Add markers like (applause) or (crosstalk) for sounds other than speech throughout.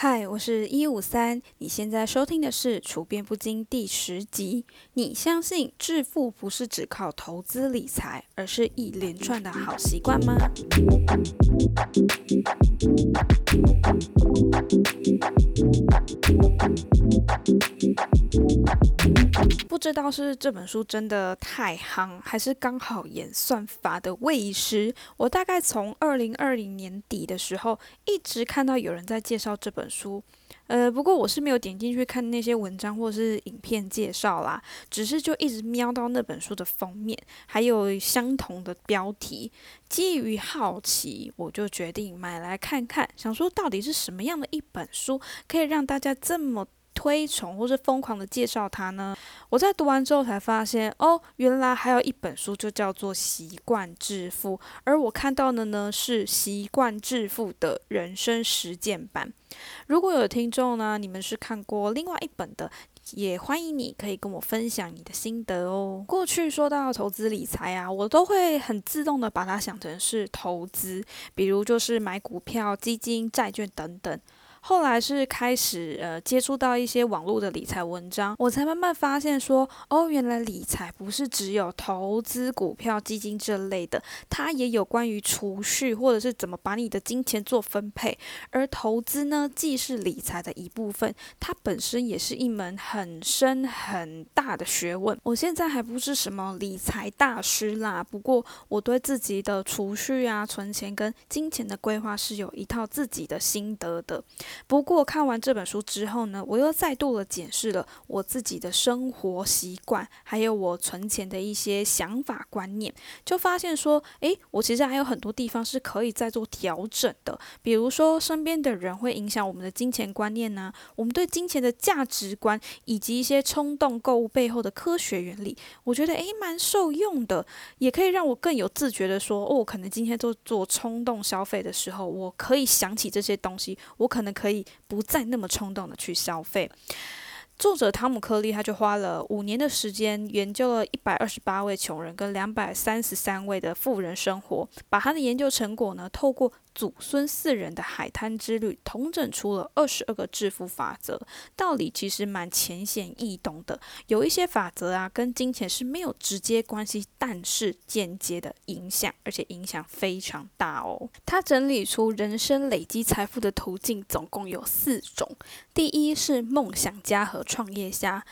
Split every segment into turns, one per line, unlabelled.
嗨，我是一五三，你现在收听的是《处变不惊》第十集。你相信致富不是只靠投资理财，而是一连串的好习惯吗？不知道是这本书真的太夯，还是刚好演算法的喂食。我大概从二零二零年底的时候，一直看到有人在介绍这本书。呃，不过我是没有点进去看那些文章或是影片介绍啦，只是就一直瞄到那本书的封面，还有相同的标题。基于好奇，我就决定买来看看，想说到底是什么样的一本书，可以让大家这么。推崇或是疯狂的介绍它呢？我在读完之后才发现，哦，原来还有一本书就叫做《习惯致富》，而我看到的呢是《习惯致富的人生实践版》。如果有听众呢，你们是看过另外一本的，也欢迎你可以跟我分享你的心得哦。过去说到投资理财啊，我都会很自动的把它想成是投资，比如就是买股票、基金、债券等等。后来是开始呃接触到一些网络的理财文章，我才慢慢发现说，哦，原来理财不是只有投资股票、基金这类的，它也有关于储蓄或者是怎么把你的金钱做分配。而投资呢，既是理财的一部分，它本身也是一门很深很大的学问。我现在还不是什么理财大师啦，不过我对自己的储蓄啊、存钱跟金钱的规划是有一套自己的心得的。不过看完这本书之后呢，我又再度的检视了我自己的生活习惯，还有我存钱的一些想法观念，就发现说，诶，我其实还有很多地方是可以再做调整的。比如说，身边的人会影响我们的金钱观念呢，我们对金钱的价值观，以及一些冲动购物背后的科学原理，我觉得诶蛮受用的，也可以让我更有自觉的说，哦，可能今天做做冲动消费的时候，我可以想起这些东西，我可能。可以不再那么冲动的去消费。作者汤姆·克利他就花了五年的时间，研究了一百二十八位穷人跟两百三十三位的富人生活，把他的研究成果呢，透过。祖孙四人的海滩之旅，统整出了二十二个致富法则。道理其实蛮浅显易懂的，有一些法则啊，跟金钱是没有直接关系，但是间接的影响，而且影响非常大哦。他整理出人生累积财富的途径，总共有四种。第一是梦想家和创业家，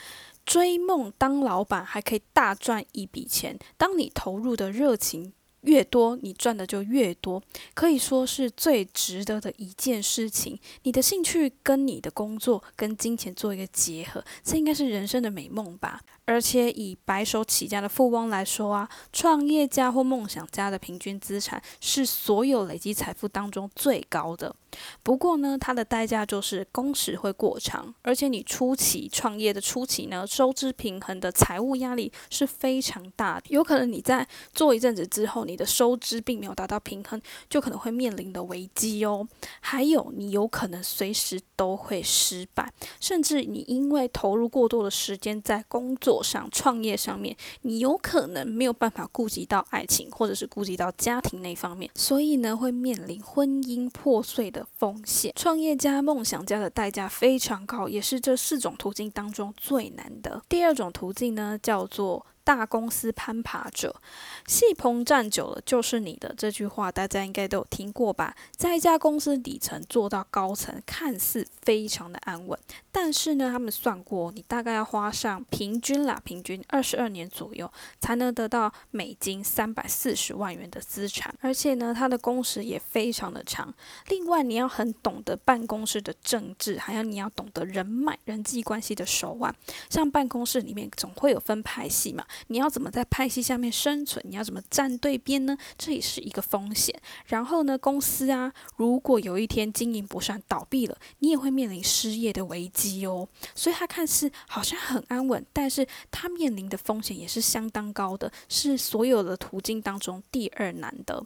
追梦当老板还可以大赚一笔钱。当你投入的热情。越多，你赚的就越多，可以说是最值得的一件事情。你的兴趣跟你的工作跟金钱做一个结合，这应该是人生的美梦吧。而且以白手起家的富翁来说啊，创业家或梦想家的平均资产是所有累积财富当中最高的。不过呢，它的代价就是工时会过长，而且你初期创业的初期呢，收支平衡的财务压力是非常大的。有可能你在做一阵子之后，你的收支并没有达到平衡，就可能会面临的危机哦。还有，你有可能随时都会失败，甚至你因为投入过多的时间在工作上、创业上面，你有可能没有办法顾及到爱情，或者是顾及到家庭那方面，所以呢，会面临婚姻破碎的。风险，创业家、梦想家的代价非常高，也是这四种途径当中最难的。第二种途径呢，叫做。大公司攀爬者，戏棚站久了就是你的这句话，大家应该都有听过吧？在一家公司底层做到高层，看似非常的安稳，但是呢，他们算过，你大概要花上平均啦，平均二十二年左右，才能得到美金三百四十万元的资产，而且呢，他的工时也非常的长。另外，你要很懂得办公室的政治，还有你要懂得人脉、人际关系的手腕。像办公室里面总会有分派系嘛。你要怎么在派系下面生存？你要怎么站对边呢？这也是一个风险。然后呢，公司啊，如果有一天经营不善倒闭了，你也会面临失业的危机哦。所以它看似好像很安稳，但是它面临的风险也是相当高的，是所有的途径当中第二难的。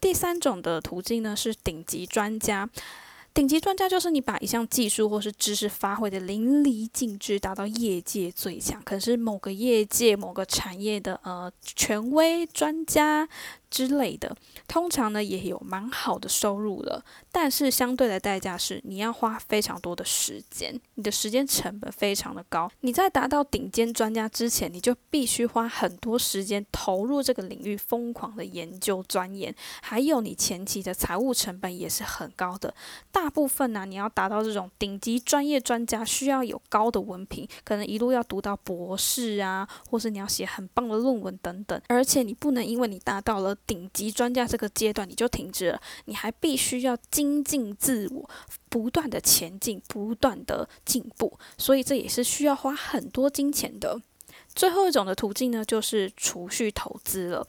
第三种的途径呢，是顶级专家。顶级专家就是你把一项技术或是知识发挥的淋漓尽致，达到业界最强，可是某个业界某个产业的呃权威专家。之类的，通常呢也有蛮好的收入了，但是相对的代价是你要花非常多的时间，你的时间成本非常的高。你在达到顶尖专家之前，你就必须花很多时间投入这个领域，疯狂的研究钻研，还有你前期的财务成本也是很高的。大部分呢，你要达到这种顶级专业专家，需要有高的文凭，可能一路要读到博士啊，或是你要写很棒的论文等等，而且你不能因为你达到了顶级专家这个阶段你就停止了，你还必须要精进自我，不断的前进，不断的进步，所以这也是需要花很多金钱的。最后一种的途径呢，就是储蓄投资了，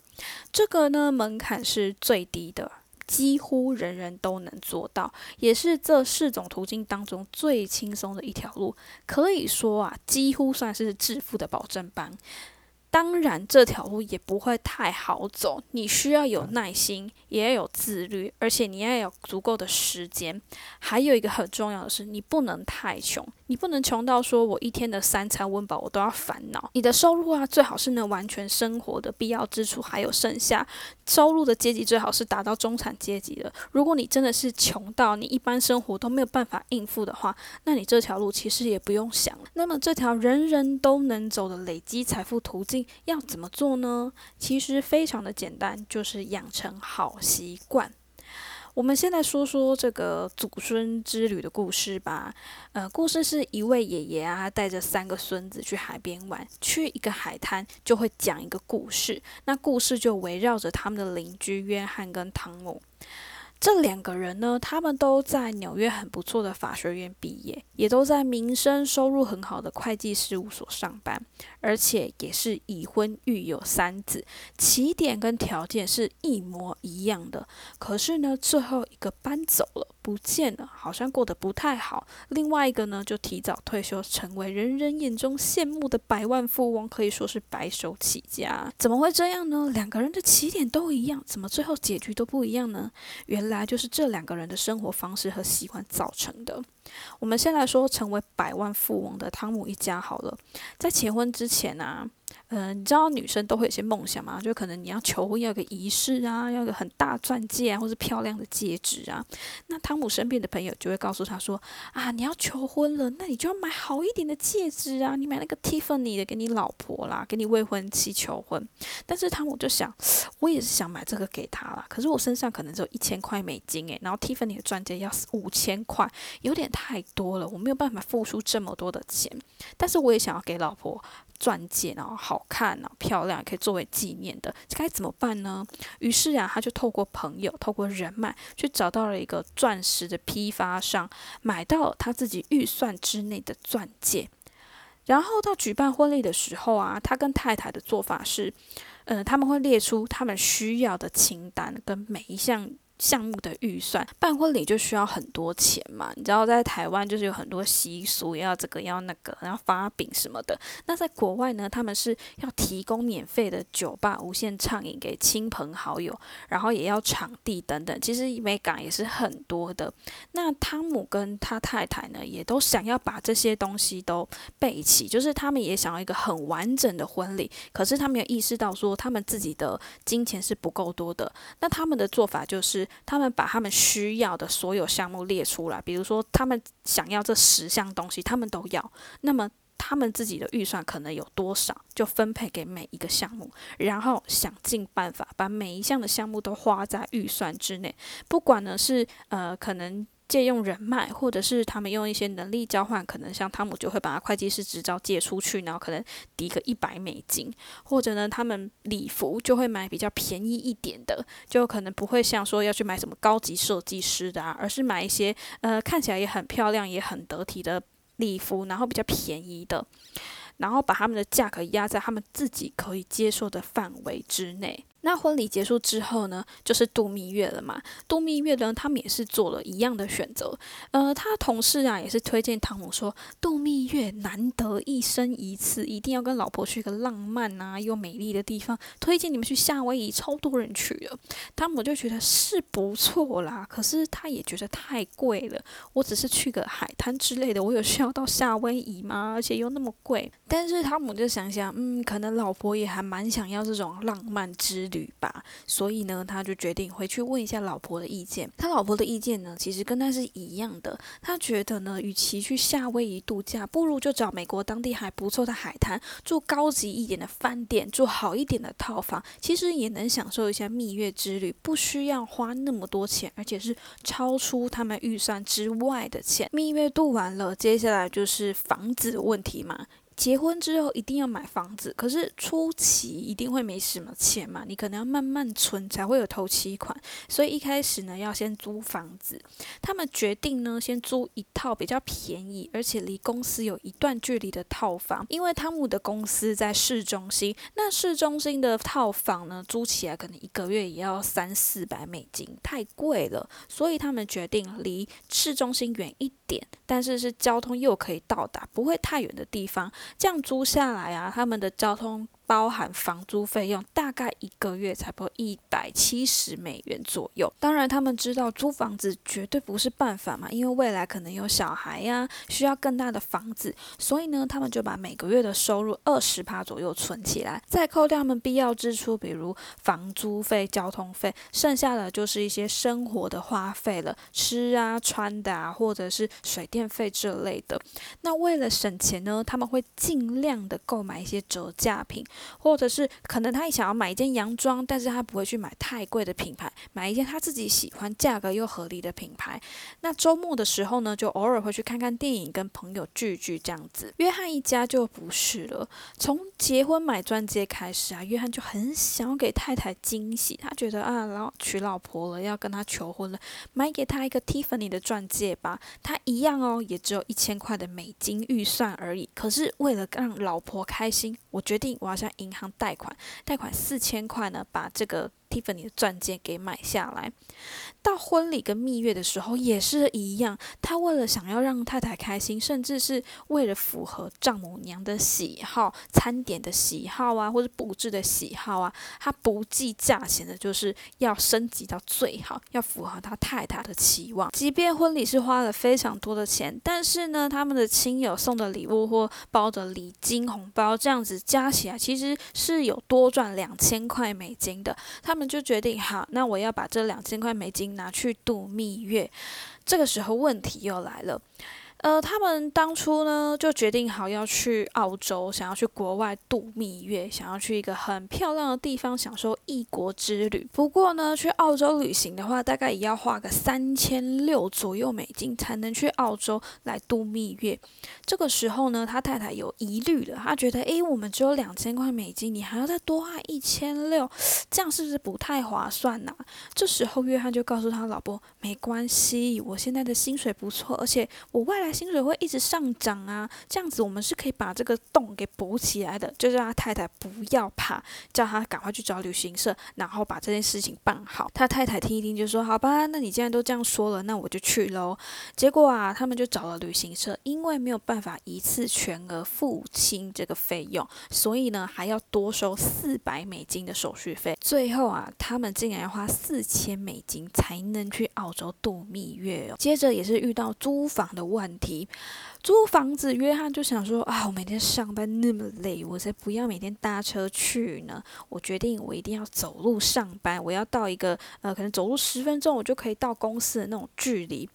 这个呢门槛是最低的，几乎人人都能做到，也是这四种途径当中最轻松的一条路，可以说啊，几乎算是致富的保证班。当然，这条路也不会太好走，你需要有耐心，也要有自律，而且你要有足够的时间。还有一个很重要的是，你不能太穷，你不能穷到说我一天的三餐温饱我都要烦恼。你的收入啊，最好是能完全生活的必要支出还有剩下收入的阶级，最好是达到中产阶级的。如果你真的是穷到你一般生活都没有办法应付的话，那你这条路其实也不用想了。那么这条人人都能走的累积财富途径。要怎么做呢？其实非常的简单，就是养成好习惯。我们先来说说这个祖孙之旅的故事吧。呃，故事是一位爷爷啊，带着三个孙子去海边玩，去一个海滩就会讲一个故事。那故事就围绕着他们的邻居约翰跟汤姆。这两个人呢，他们都在纽约很不错的法学院毕业，也都在名声收入很好的会计事务所上班，而且也是已婚育有三子，起点跟条件是一模一样的。可是呢，最后一个搬走了。不见了，好像过得不太好。另外一个呢，就提早退休，成为人人眼中羡慕的百万富翁，可以说是白手起家。怎么会这样呢？两个人的起点都一样，怎么最后结局都不一样呢？原来就是这两个人的生活方式和习惯造成的。我们先来说成为百万富翁的汤姆一家好了，在结婚之前呢。嗯，你知道女生都会有些梦想嘛？就可能你要求婚，要个仪式啊，要个很大钻戒啊，或是漂亮的戒指啊。那汤姆身边的朋友就会告诉他说：“啊，你要求婚了，那你就要买好一点的戒指啊，你买那个 Tiffany 的给你老婆啦，给你未婚妻求婚。”但是汤姆就想，我也是想买这个给他啦，可是我身上可能只有一千块美金诶，然后 Tiffany 的钻戒要五千块，有点太多了，我没有办法付出这么多的钱。但是我也想要给老婆。钻戒，然后好看啊，漂亮，可以作为纪念的，这该怎么办呢？于是啊，他就透过朋友，透过人脉，去找到了一个钻石的批发商，买到他自己预算之内的钻戒。然后到举办婚礼的时候啊，他跟太太的做法是，嗯，他们会列出他们需要的清单，跟每一项。项目的预算办婚礼就需要很多钱嘛？你知道在台湾就是有很多习俗，要这个要那个，然后发饼什么的。那在国外呢，他们是要提供免费的酒吧无限畅饮给亲朋好友，然后也要场地等等。其实美感也是很多的。那汤姆跟他太太呢，也都想要把这些东西都备齐，就是他们也想要一个很完整的婚礼。可是他们有意识到说，他们自己的金钱是不够多的。那他们的做法就是。他们把他们需要的所有项目列出来，比如说他们想要这十项东西，他们都要。那么他们自己的预算可能有多少，就分配给每一个项目，然后想尽办法把每一项的项目都花在预算之内。不管呢是呃可能。借用人脉，或者是他们用一些能力交换，可能像汤姆就会把他会计师执照借出去，然后可能抵个一百美金，或者呢，他们礼服就会买比较便宜一点的，就可能不会像说要去买什么高级设计师的啊，而是买一些呃看起来也很漂亮也很得体的礼服，然后比较便宜的，然后把他们的价格压在他们自己可以接受的范围之内。那婚礼结束之后呢，就是度蜜月了嘛。度蜜月呢，他们也是做了一样的选择。呃，他同事啊也是推荐汤姆说，度蜜月难得一生一次，一定要跟老婆去个浪漫啊又美丽的地方。推荐你们去夏威夷，超多人去了。汤姆就觉得是不错啦，可是他也觉得太贵了。我只是去个海滩之类的，我有需要到夏威夷吗？而且又那么贵。但是汤姆就想想，嗯，可能老婆也还蛮想要这种浪漫之。旅吧。所以呢，他就决定回去问一下老婆的意见。他老婆的意见呢，其实跟他是一样的。他觉得呢，与其去夏威夷度假，不如就找美国当地还不错的海滩，住高级一点的饭店，住好一点的套房，其实也能享受一下蜜月之旅，不需要花那么多钱，而且是超出他们预算之外的钱。蜜月度完了，接下来就是房子问题嘛。结婚之后一定要买房子，可是初期一定会没什么钱嘛，你可能要慢慢存才会有头期款，所以一开始呢要先租房子。他们决定呢先租一套比较便宜，而且离公司有一段距离的套房，因为汤姆的公司在市中心，那市中心的套房呢租起来可能一个月也要三四百美金，太贵了，所以他们决定离市中心远一点，但是是交通又可以到达，不会太远的地方。这样租下来啊，他们的交通。包含房租费用，大概一个月才不一百七十美元左右。当然，他们知道租房子绝对不是办法嘛，因为未来可能有小孩呀，需要更大的房子。所以呢，他们就把每个月的收入二十趴左右存起来，再扣掉他们必要支出，比如房租费、交通费，剩下的就是一些生活的花费了，吃啊、穿的啊，或者是水电费这类的。那为了省钱呢，他们会尽量的购买一些折价品。或者是可能他想要买一件洋装，但是他不会去买太贵的品牌，买一件他自己喜欢、价格又合理的品牌。那周末的时候呢，就偶尔会去看看电影，跟朋友聚聚这样子。约翰一家就不是了，从结婚买钻戒开始啊，约翰就很想要给太太惊喜，他觉得啊，老娶老婆了，要跟他求婚了，买给他一个 Tiffany 的钻戒吧。他一样哦，也只有一千块的美金预算而已。可是为了让老婆开心，我决定我要银行贷款，贷款四千块呢，把这个。Tiffany 的钻戒给买下来，到婚礼跟蜜月的时候也是一样。他为了想要让太太开心，甚至是为了符合丈母娘的喜好、餐点的喜好啊，或者布置的喜好啊，他不计价钱的，就是要升级到最好，要符合他太太的期望。即便婚礼是花了非常多的钱，但是呢，他们的亲友送的礼物或包的礼金、红包这样子加起来，其实是有多赚两千块美金的。他。们就决定好，那我要把这两千块美金拿去度蜜月。这个时候问题又来了。呃，他们当初呢就决定好要去澳洲，想要去国外度蜜月，想要去一个很漂亮的地方享受异国之旅。不过呢，去澳洲旅行的话，大概也要花个三千六左右美金才能去澳洲来度蜜月。这个时候呢，他太太有疑虑了，他觉得，诶，我们只有两千块美金，你还要再多花一千六，这样是不是不太划算呢？这时候，约翰就告诉他老婆，没关系，我现在的薪水不错，而且我未来。薪水会一直上涨啊，这样子我们是可以把这个洞给补起来的。就叫他太太不要怕，叫他赶快去找旅行社，然后把这件事情办好。他太太听一听就说：“好吧，那你既然都这样说了，那我就去喽。”结果啊，他们就找了旅行社，因为没有办法一次全额付清这个费用，所以呢还要多收四百美金的手续费。最后啊，他们竟然要花四千美金才能去澳洲度蜜月哦。接着也是遇到租房的问。题租房子，约翰就想说啊，我每天上班那么累，我才不要每天搭车去呢。我决定，我一定要走路上班。我要到一个呃，可能走路十分钟，我就可以到公司的那种距离。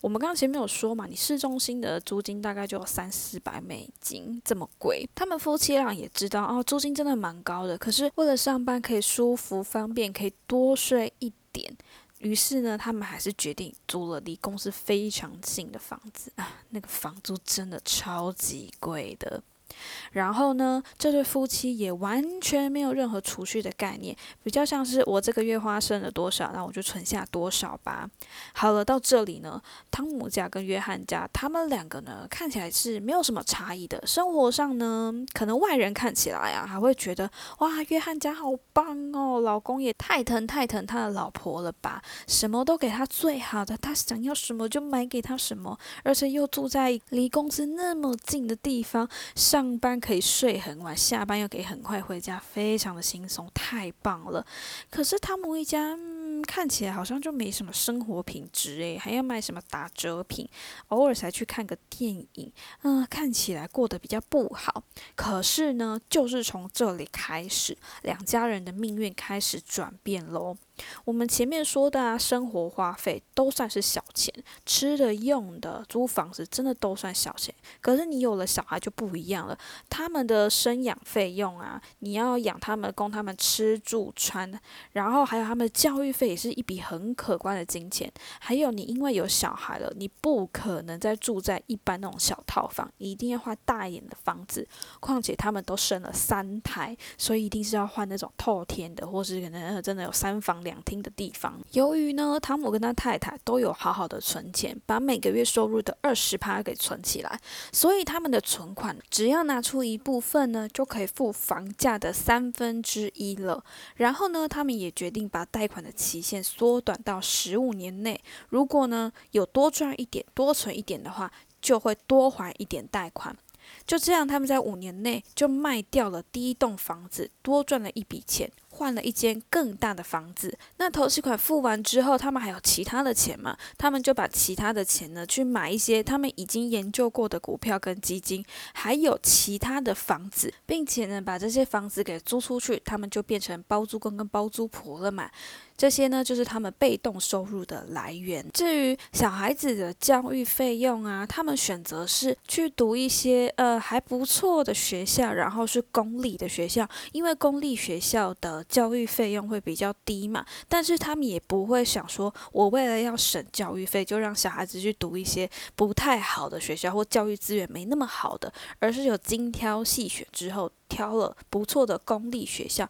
我们刚刚前面有说嘛，你市中心的租金大概就三四百美金，这么贵。他们夫妻俩也知道哦，租金真的蛮高的。可是为了上班可以舒服方便，可以多睡一点。于是呢，他们还是决定租了离公司非常近的房子啊，那个房租真的超级贵的。然后呢，这对夫妻也完全没有任何储蓄的概念，比较像是我这个月花剩了多少，那我就存下多少吧。好了，到这里呢，汤姆家跟约翰家，他们两个呢看起来是没有什么差异的。生活上呢，可能外人看起来啊，还会觉得哇，约翰家好棒哦，老公也太疼太疼他的老婆了吧，什么都给他最好的，他想要什么就买给他什么，而且又住在离公司那么近的地方上。上班可以睡很晚，下班又可以很快回家，非常的轻松，太棒了。可是汤姆一家，看起来好像就没什么生活品质诶，还要买什么打折品，偶尔才去看个电影，嗯，看起来过得比较不好。可是呢，就是从这里开始，两家人的命运开始转变喽。我们前面说的啊，生活花费都算是小钱，吃的、用的、租房子，真的都算小钱。可是你有了小孩就不一样了，他们的生养费用啊，你要养他们，供他们吃住穿，然后还有他们的教育费，也是一笔很可观的金钱。还有你因为有小孩了，你不可能再住在一般那种小套房，一定要换大一点的房子。况且他们都生了三胎，所以一定是要换那种透天的，或是可能真的有三房两。两厅的地方。由于呢，汤姆跟他太太都有好好的存钱，把每个月收入的二十趴给存起来，所以他们的存款只要拿出一部分呢，就可以付房价的三分之一了。然后呢，他们也决定把贷款的期限缩短到十五年内。如果呢有多赚一点、多存一点的话，就会多还一点贷款。就这样，他们在五年内就卖掉了第一栋房子，多赚了一笔钱。换了一间更大的房子，那投资款付完之后，他们还有其他的钱嘛？他们就把其他的钱呢，去买一些他们已经研究过的股票跟基金，还有其他的房子，并且呢，把这些房子给租出去，他们就变成包租公跟包租婆了嘛。这些呢，就是他们被动收入的来源。至于小孩子的教育费用啊，他们选择是去读一些呃还不错的学校，然后是公立的学校，因为公立学校的教育费用会比较低嘛。但是他们也不会想说，我为了要省教育费，就让小孩子去读一些不太好的学校或教育资源没那么好的，而是有精挑细选之后挑了不错的公立学校。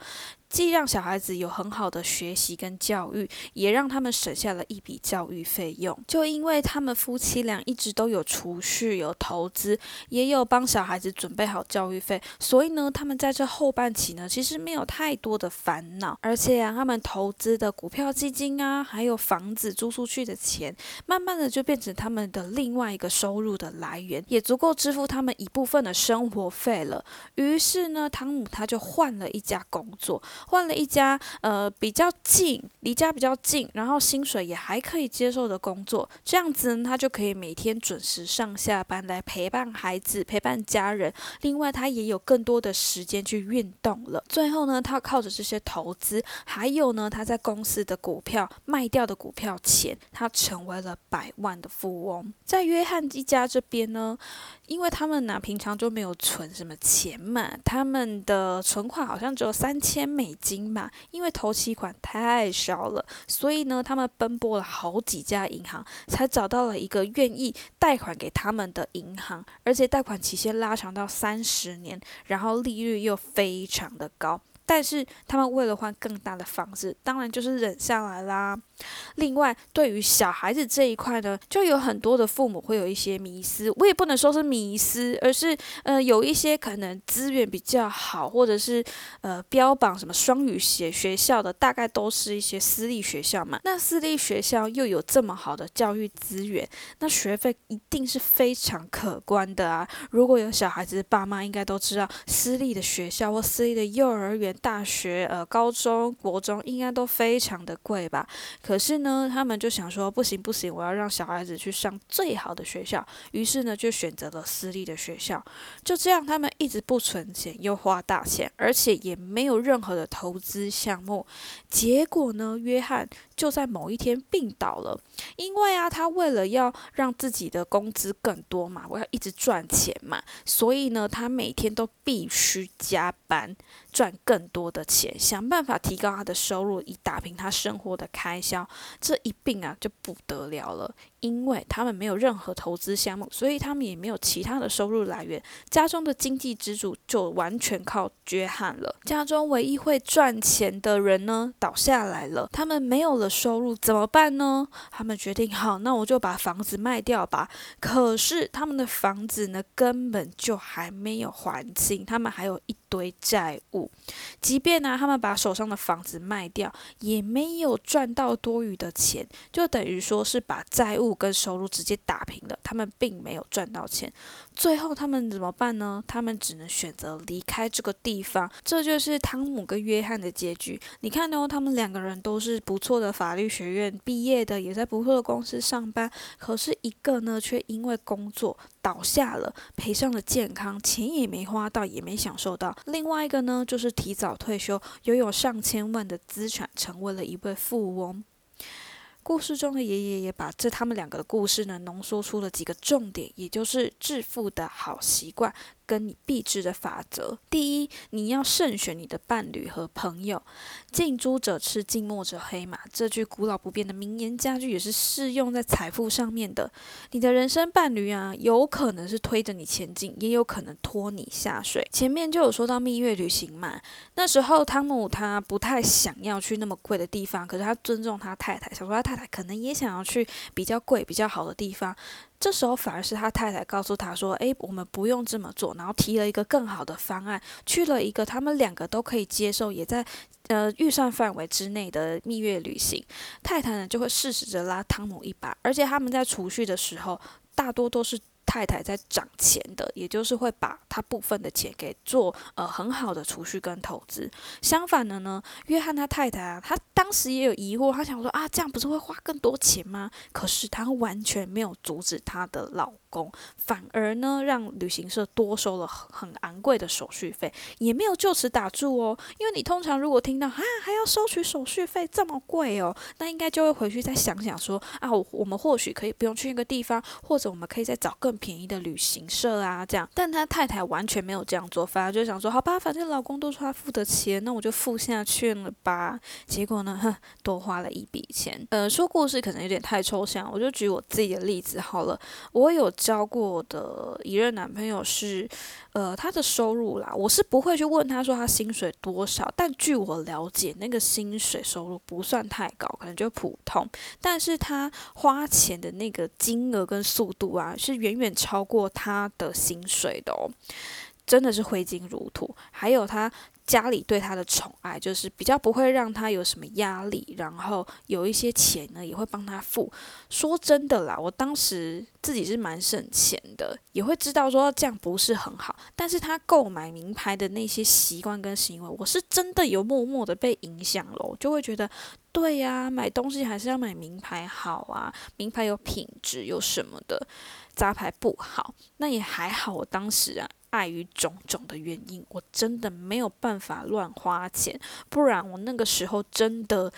既让小孩子有很好的学习跟教育，也让他们省下了一笔教育费用。就因为他们夫妻俩一直都有储蓄、有投资，也有帮小孩子准备好教育费，所以呢，他们在这后半期呢，其实没有太多的烦恼。而且啊，他们投资的股票基金啊，还有房子租出去的钱，慢慢的就变成他们的另外一个收入的来源，也足够支付他们一部分的生活费了。于是呢，汤姆他就换了一家工作。换了一家呃比较近，离家比较近，然后薪水也还可以接受的工作，这样子呢，他就可以每天准时上下班来陪伴孩子、陪伴家人。另外，他也有更多的时间去运动了。最后呢，他靠着这些投资，还有呢他在公司的股票卖掉的股票钱，他成为了百万的富翁。在约翰一家这边呢。因为他们呢，平常就没有存什么钱嘛，他们的存款好像只有三千美金嘛。因为头期款太少了，所以呢，他们奔波了好几家银行，才找到了一个愿意贷款给他们的银行，而且贷款期限拉长到三十年，然后利率又非常的高。但是他们为了换更大的房子，当然就是忍下来啦。另外，对于小孩子这一块呢，就有很多的父母会有一些迷思。我也不能说是迷思，而是呃，有一些可能资源比较好，或者是呃标榜什么双语学学校的，大概都是一些私立学校嘛。那私立学校又有这么好的教育资源，那学费一定是非常可观的啊。如果有小孩子，爸妈应该都知道，私立的学校或私立的幼儿园、大学、呃高中国中，应该都非常的贵吧。可是呢，他们就想说不行不行，我要让小孩子去上最好的学校。于是呢，就选择了私立的学校。就这样，他们一直不存钱，又花大钱，而且也没有任何的投资项目。结果呢，约翰就在某一天病倒了。因为啊，他为了要让自己的工资更多嘛，我要一直赚钱嘛，所以呢，他每天都必须加班。赚更多的钱，想办法提高他的收入，以打平他生活的开销。这一病啊，就不得了了。因为他们没有任何投资项目，所以他们也没有其他的收入来源。家中的经济支柱就完全靠约翰了。家中唯一会赚钱的人呢，倒下来了。他们没有了收入，怎么办呢？他们决定，好，那我就把房子卖掉吧。可是他们的房子呢，根本就还没有还清，他们还有一堆债务。即便呢，他们把手上的房子卖掉，也没有赚到多余的钱，就等于说是把债务。跟收入直接打平了，他们并没有赚到钱。最后他们怎么办呢？他们只能选择离开这个地方。这就是汤姆跟约翰的结局。你看哦，他们两个人都是不错的法律学院毕业的，也在不错的公司上班。可是一个呢，却因为工作倒下了，赔上了健康，钱也没花到，也没享受到。另外一个呢，就是提早退休，拥有上千万的资产，成为了一位富翁。故事中的爷爷也把这他们两个的故事呢，浓缩出了几个重点，也就是致富的好习惯。跟你必知的法则，第一，你要慎选你的伴侣和朋友。近朱者赤，近墨者黑嘛。这句古老不变的名言佳句也是适用在财富上面的。你的人生伴侣啊，有可能是推着你前进，也有可能拖你下水。前面就有说到蜜月旅行嘛，那时候汤姆他不太想要去那么贵的地方，可是他尊重他太太，想说他太太可能也想要去比较贵、比较好的地方。这时候反而是他太太告诉他说：“诶，我们不用这么做。”然后提了一个更好的方案，去了一个他们两个都可以接受，也在呃预算范围之内的蜜月旅行。太太呢就会适时的拉汤姆一把，而且他们在储蓄的时候，大多都是。太太在涨钱的，也就是会把他部分的钱给做呃很好的储蓄跟投资。相反的呢，约翰他太太啊，他当时也有疑惑，他想说啊，这样不是会花更多钱吗？可是他完全没有阻止他的老工，反而呢让旅行社多收了很昂贵的手续费，也没有就此打住哦。因为你通常如果听到啊还要收取手续费这么贵哦，那应该就会回去再想想说啊，我们或许可以不用去那个地方，或者我们可以再找更。便宜的旅行社啊，这样，但他太太完全没有这样做，反而就想说，好吧，反正老公都说他付的钱，那我就付下去了吧。结果呢，哼，多花了一笔钱。呃，说故事可能有点太抽象，我就举我自己的例子好了。我有交过的一任男朋友是，呃，他的收入啦，我是不会去问他说他薪水多少，但据我了解，那个薪水收入不算太高，可能就普通，但是他花钱的那个金额跟速度啊，是远远。超过他的薪水的哦，真的是挥金如土。还有他家里对他的宠爱，就是比较不会让他有什么压力，然后有一些钱呢也会帮他付。说真的啦，我当时自己是蛮省钱的，也会知道说这样不是很好。但是他购买名牌的那些习惯跟行为，我是真的有默默的被影响了，就会觉得。对呀，买东西还是要买名牌好啊，名牌有品质，有什么的，杂牌不好。那也还好，我当时啊，碍于种种的原因，我真的没有办法乱花钱，不然我那个时候真的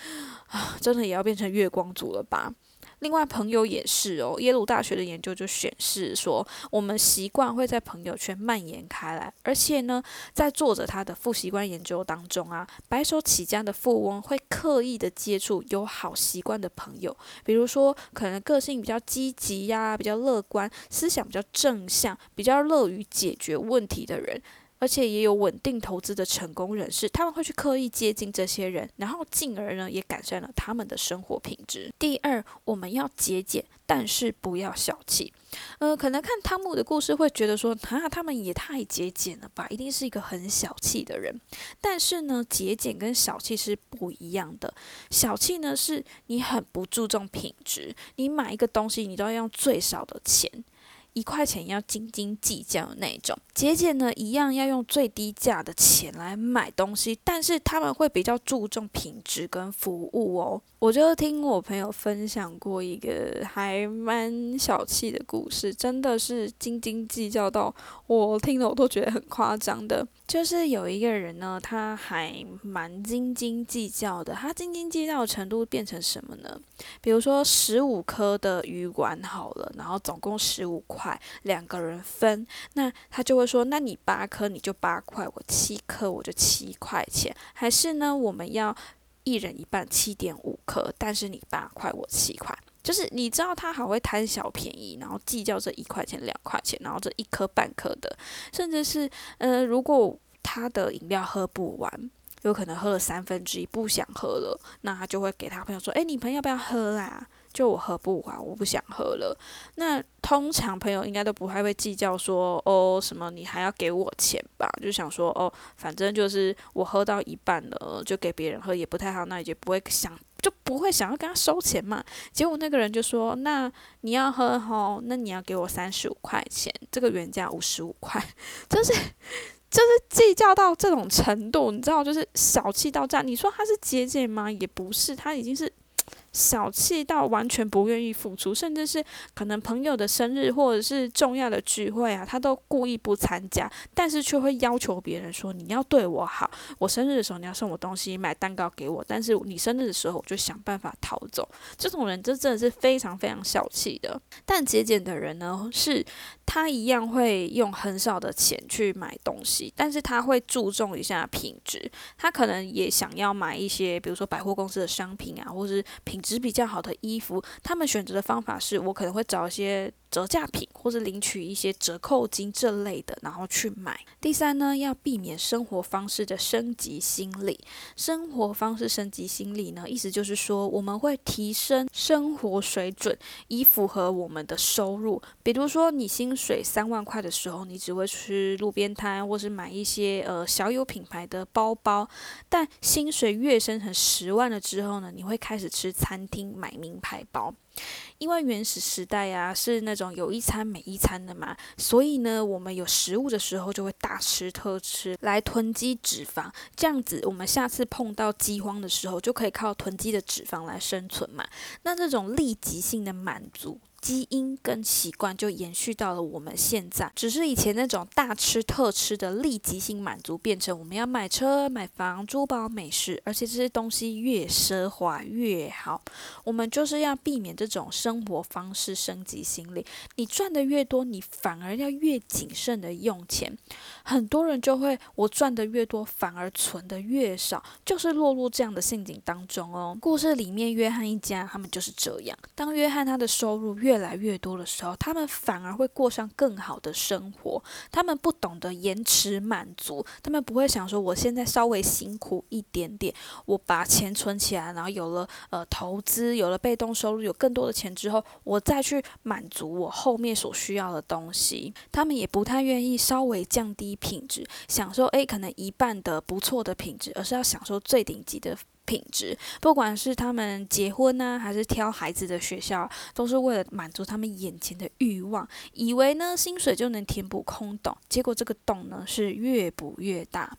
啊，真的也要变成月光族了吧。另外，朋友也是哦。耶鲁大学的研究就显示说，我们习惯会在朋友圈蔓延开来，而且呢，在作者他的负习惯研究当中啊，白手起家的富翁会刻意的接触有好习惯的朋友，比如说可能个性比较积极呀，比较乐观，思想比较正向，比较乐于解决问题的人。而且也有稳定投资的成功人士，他们会去刻意接近这些人，然后进而呢也改善了他们的生活品质。第二，我们要节俭，但是不要小气。呃，可能看汤姆的故事会觉得说，啊，他们也太节俭了吧，一定是一个很小气的人。但是呢，节俭跟小气是不一样的。小气呢，是你很不注重品质，你买一个东西，你都要用最少的钱。一块钱要斤斤计较的那种，节俭呢一样要用最低价的钱来买东西，但是他们会比较注重品质跟服务哦。我就听我朋友分享过一个还蛮小气的故事，真的是斤斤计较到我听了我都觉得很夸张的。就是有一个人呢，他还蛮斤斤计较的。他斤斤计较的程度变成什么呢？比如说十五颗的鱼丸好了，然后总共十五块，两个人分，那他就会说：那你八颗你就八块，我七颗我就七块钱。还是呢，我们要一人一半，七点五克，但是你八块我七块。就是你知道他好会贪小便宜，然后计较这一块钱两块钱，然后这一颗半颗的，甚至是呃，如果他的饮料喝不完，有可能喝了三分之一不想喝了，那他就会给他朋友说：“哎，你朋友要不要喝啊？就我喝不完，我不想喝了。”那通常朋友应该都不太会计较说：“哦，什么你还要给我钱吧？”就想说：“哦，反正就是我喝到一半了，就给别人喝也不太好，那也就不会想。”就不会想要跟他收钱嘛。结果那个人就说：“那你要喝吼，那你要给我三十五块钱，这个原价五十五块，就是 (laughs) 就是计较到这种程度，你知道，就是小气到这样。你说他是节俭吗？也不是，他已经是。”小气到完全不愿意付出，甚至是可能朋友的生日或者是重要的聚会啊，他都故意不参加，但是却会要求别人说你要对我好，我生日的时候你要送我东西，买蛋糕给我，但是你生日的时候我就想办法逃走。这种人就真的是非常非常小气的。但节俭的人呢，是他一样会用很少的钱去买东西，但是他会注重一下品质，他可能也想要买一些，比如说百货公司的商品啊，或是品值比较好的衣服，他们选择的方法是我可能会找一些。折价品或者领取一些折扣金这类的，然后去买。第三呢，要避免生活方式的升级心理。生活方式升级心理呢，意思就是说我们会提升生活水准，以符合我们的收入。比如说，你薪水三万块的时候，你只会吃路边摊，或是买一些呃小有品牌的包包。但薪水跃升成十万了之后呢，你会开始吃餐厅，买名牌包。因为原始时代啊是那种有一餐没一餐的嘛，所以呢，我们有食物的时候就会大吃特吃来囤积脂肪，这样子我们下次碰到饥荒的时候就可以靠囤积的脂肪来生存嘛。那这种立即性的满足。基因跟习惯就延续到了我们现在，只是以前那种大吃特吃的立即性满足，变成我们要买车、买房、珠宝、美食，而且这些东西越奢华越好。我们就是要避免这种生活方式升级心理。你赚的越多，你反而要越谨慎的用钱。很多人就会，我赚的越多，反而存的越少，就是落入这样的陷阱当中哦。故事里面，约翰一家他们就是这样。当约翰他的收入越越来越多的时候，他们反而会过上更好的生活。他们不懂得延迟满足，他们不会想说，我现在稍微辛苦一点点，我把钱存起来，然后有了呃投资，有了被动收入，有更多的钱之后，我再去满足我后面所需要的东西。他们也不太愿意稍微降低。品质享受诶，可能一半的不错的品质，而是要享受最顶级的品质。不管是他们结婚呢，还是挑孩子的学校，都是为了满足他们眼前的欲望，以为呢薪水就能填补空洞，结果这个洞呢是越补越大。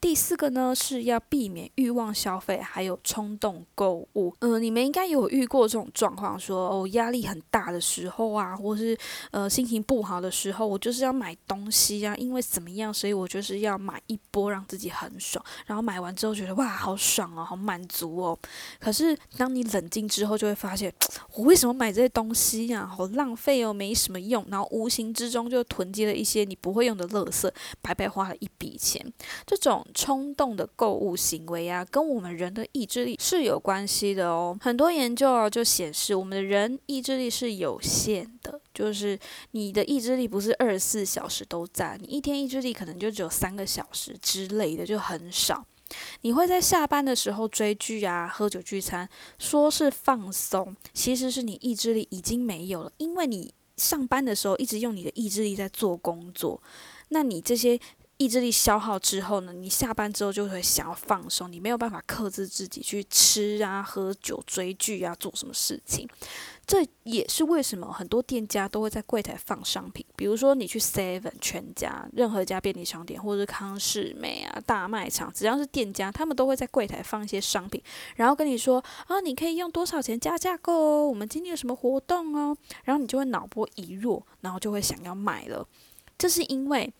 第四个呢是要避免欲望消费，还有冲动购物。呃，你们应该有遇过这种状况，说哦压力很大的时候啊，或是呃心情不好的时候，我就是要买东西啊，因为怎么样，所以我就是要买一波让自己很爽。然后买完之后觉得哇好爽哦，好满足哦。可是当你冷静之后，就会发现 (tsk) 我为什么买这些东西呀？好浪费哦，没什么用。然后无形之中就囤积了一些你不会用的垃圾，白白花了一笔钱。这这种冲动的购物行为啊，跟我们人的意志力是有关系的哦。很多研究啊就显示，我们的人意志力是有限的，就是你的意志力不是二十四小时都在，你一天意志力可能就只有三个小时之类的，就很少。你会在下班的时候追剧啊、喝酒聚餐，说是放松，其实是你意志力已经没有了，因为你上班的时候一直用你的意志力在做工作，那你这些。意志力消耗之后呢，你下班之后就会想要放松，你没有办法克制自己去吃啊、喝酒、追剧啊、做什么事情。这也是为什么很多店家都会在柜台放商品，比如说你去 Seven、全家、任何一家便利商店，或者是康士美啊、大卖场，只要是店家，他们都会在柜台放一些商品，然后跟你说啊，你可以用多少钱加价购哦，我们今天有什么活动哦，然后你就会脑波一弱，然后就会想要买了。这是因为。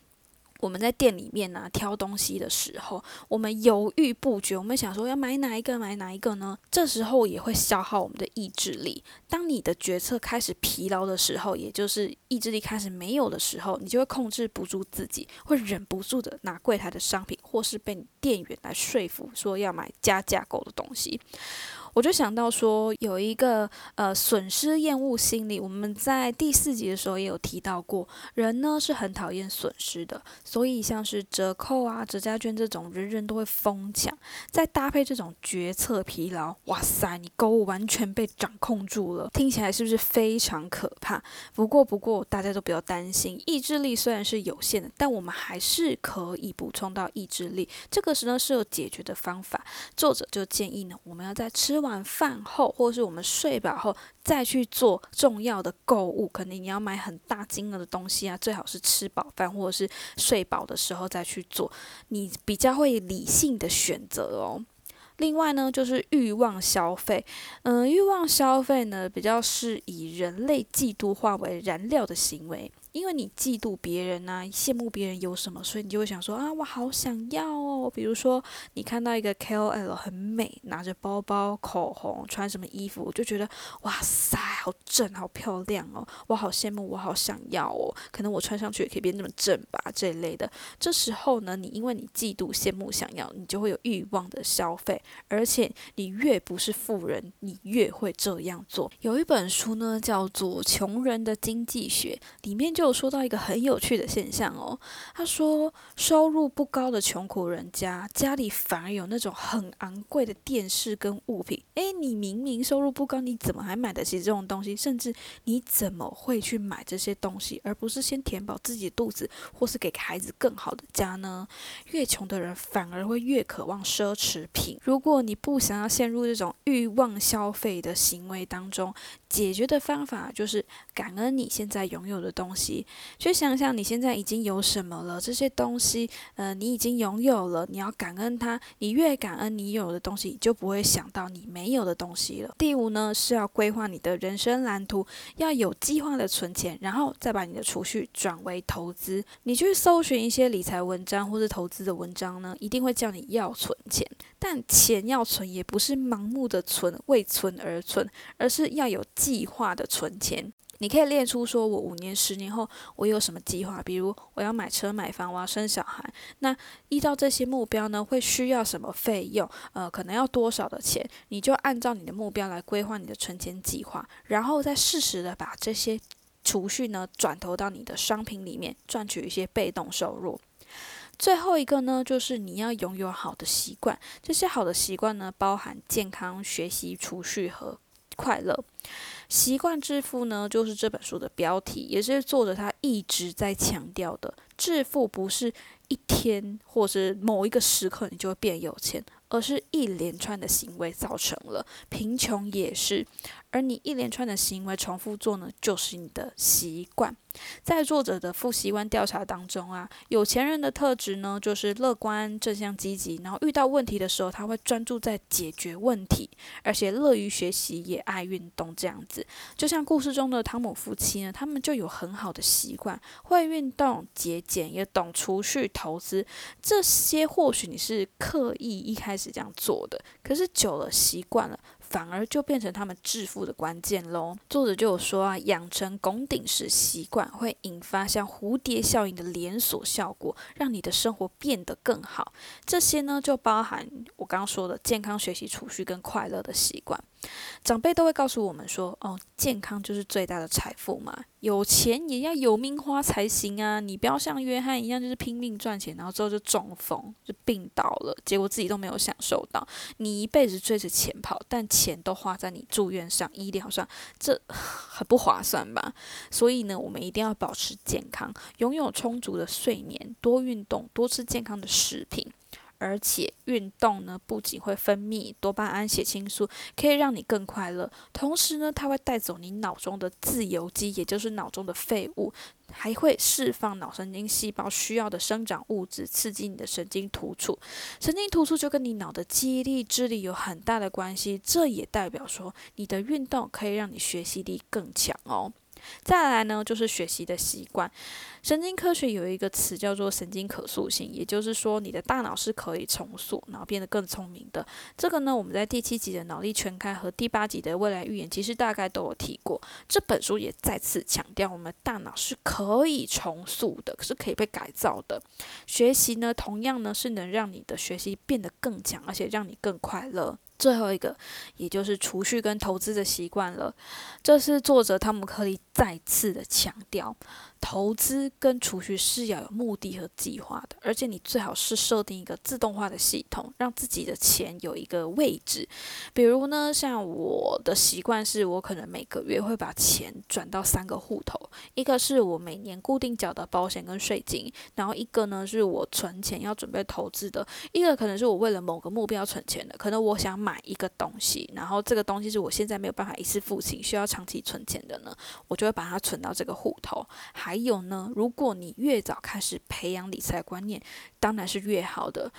我们在店里面呢挑东西的时候，我们犹豫不决，我们想说要买哪一个买哪一个呢？这时候也会消耗我们的意志力。当你的决策开始疲劳的时候，也就是意志力开始没有的时候，你就会控制不住自己，会忍不住的拿柜台的商品，或是被店员来说服说要买加价购的东西。我就想到说，有一个呃损失厌恶心理，我们在第四集的时候也有提到过，人呢是很讨厌损失的，所以像是折扣啊、折价券这种，人人都会疯抢。再搭配这种决策疲劳，哇塞，你购物完全被掌控住了，听起来是不是非常可怕？不过不过，大家都不要担心，意志力虽然是有限的，但我们还是可以补充到意志力。这个时呢是有解决的方法，作者就建议呢，我们要在吃。吃完饭后，或是我们睡饱后再去做重要的购物，肯定你要买很大金额的东西啊，最好是吃饱饭或者是睡饱的时候再去做，你比较会理性的选择哦。另外呢，就是欲望消费。嗯，欲望消费呢，比较是以人类嫉妒化为燃料的行为。因为你嫉妒别人呐，羡慕别人有什么，所以你就会想说啊，我好想要哦。比如说，你看到一个 KOL 很美，拿着包包、口红，穿什么衣服，我就觉得哇塞，好正，好漂亮哦，我好羡慕，我好想要哦。可能我穿上去也可以变那么正吧，这一类的。这时候呢，你因为你嫉妒、羡慕、想要，你就会有欲望的消费，而且你越不是富人，你越会这样做。有一本书呢，叫做《穷人的经济学》，里面。就说到一个很有趣的现象哦，他说收入不高的穷苦人家家里反而有那种很昂贵的电视跟物品。诶，你明明收入不高，你怎么还买得起这种东西？甚至你怎么会去买这些东西，而不是先填饱自己肚子，或是给孩子更好的家呢？越穷的人反而会越渴望奢侈品。如果你不想要陷入这种欲望消费的行为当中，解决的方法就是感恩你现在拥有的东西。去想想你现在已经有什么了，这些东西，呃，你已经拥有了，你要感恩它。你越感恩你有的东西，你就不会想到你没有的东西了。第五呢，是要规划你的人生蓝图，要有计划的存钱，然后再把你的储蓄转为投资。你去搜寻一些理财文章或是投资的文章呢，一定会叫你要存钱，但钱要存也不是盲目的存，为存而存，而是要有计划的存钱。你可以列出说，我五年、十年后我有什么计划？比如我要买车、买房，我要生小孩。那依照这些目标呢，会需要什么费用？呃，可能要多少的钱？你就按照你的目标来规划你的存钱计划，然后再适时的把这些储蓄呢转投到你的商品里面，赚取一些被动收入。最后一个呢，就是你要拥有好的习惯。这些好的习惯呢，包含健康、学习、储蓄和快乐。习惯致富呢，就是这本书的标题，也是作者他一直在强调的。致富不是一天或是某一个时刻你就会变有钱，而是一连串的行为造成了。贫穷也是。而你一连串的行为重复做呢，就是你的习惯。在作者的负习惯调查当中啊，有钱人的特质呢，就是乐观、正向、积极，然后遇到问题的时候，他会专注在解决问题，而且乐于学习，也爱运动。这样子，就像故事中的汤姆夫妻呢，他们就有很好的习惯，会运动、节俭，也懂储蓄、投资。这些或许你是刻意一开始这样做的，可是久了习惯了。反而就变成他们致富的关键喽。作者就有说啊，养成拱顶式习惯会引发像蝴蝶效应的连锁效果，让你的生活变得更好。这些呢，就包含我刚刚说的健康、学习、储蓄跟快乐的习惯。长辈都会告诉我们说：“哦，健康就是最大的财富嘛，有钱也要有命花才行啊！你不要像约翰一样，就是拼命赚钱，然后之后就中风，就病倒了，结果自己都没有享受到。你一辈子追着钱跑，但钱都花在你住院上、医疗上，这 (laughs) 很不划算吧？所以呢，我们一定要保持健康，拥有充足的睡眠，多运动，多吃健康的食品。”而且运动呢，不仅会分泌多巴胺、血清素，可以让你更快乐。同时呢，它会带走你脑中的自由基，也就是脑中的废物，还会释放脑神经细胞需要的生长物质，刺激你的神经突触。神经突触就跟你脑的记忆力、智力有很大的关系。这也代表说，你的运动可以让你学习力更强哦。再来呢，就是学习的习惯。神经科学有一个词叫做神经可塑性，也就是说，你的大脑是可以重塑，然后变得更聪明的。这个呢，我们在第七集的脑力全开和第八集的未来预言，其实大概都有提过。这本书也再次强调，我们大脑是可以重塑的，是可以被改造的。学习呢，同样呢，是能让你的学习变得更强，而且让你更快乐。最后一个，也就是储蓄跟投资的习惯了。这是作者汤姆克利再次的强调。投资跟储蓄是要有目的和计划的，而且你最好是设定一个自动化的系统，让自己的钱有一个位置。比如呢，像我的习惯是，我可能每个月会把钱转到三个户头，一个是我每年固定缴的保险跟税金，然后一个呢是我存钱要准备投资的，一个可能是我为了某个目标存钱的，可能我想买一个东西，然后这个东西是我现在没有办法一次付清，需要长期存钱的呢，我就会把它存到这个户头。还有呢，如果你越早开始培养理财观念，当然是越好的。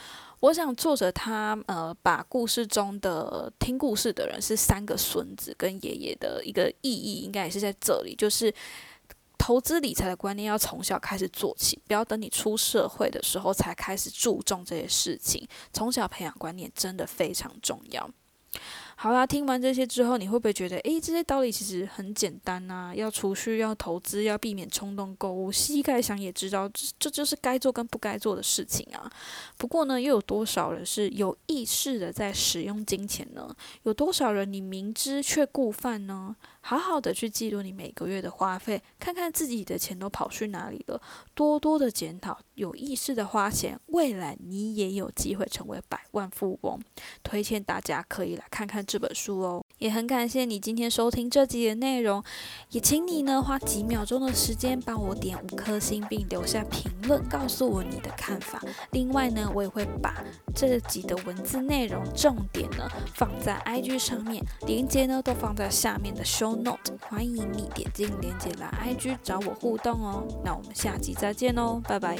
我想作者他呃把故事中的听故事的人是三个孙子跟爷爷的一个意义，应该也是在这里，就是投资理财的观念要从小开始做起，不要等你出社会的时候才开始注重这些事情。从小培养观念真的非常重要。好啦，听完这些之后，你会不会觉得，诶，这些道理其实很简单呐？要储蓄，要投资，要避免冲动购物，膝盖想也知道，这这就是该做跟不该做的事情啊。不过呢，又有多少人是有意识的在使用金钱呢？有多少人你明知却故犯呢？好好的去记录你每个月的花费，看看自己的钱都跑去哪里了，多多的检讨，有意识的花钱，未来你也有机会成为百万富翁。推荐大家可以来看看这本书哦。也很感谢你今天收听这集的内容，也请你呢花几秒钟的时间帮我点五颗星，并留下评论，告诉我你的看法。另外呢，我也会把这集的文字内容重点呢放在 IG 上面，连接呢都放在下面的，not，欢迎你点进连接来 IG 找我互动哦。那我们下期再见哦，拜拜。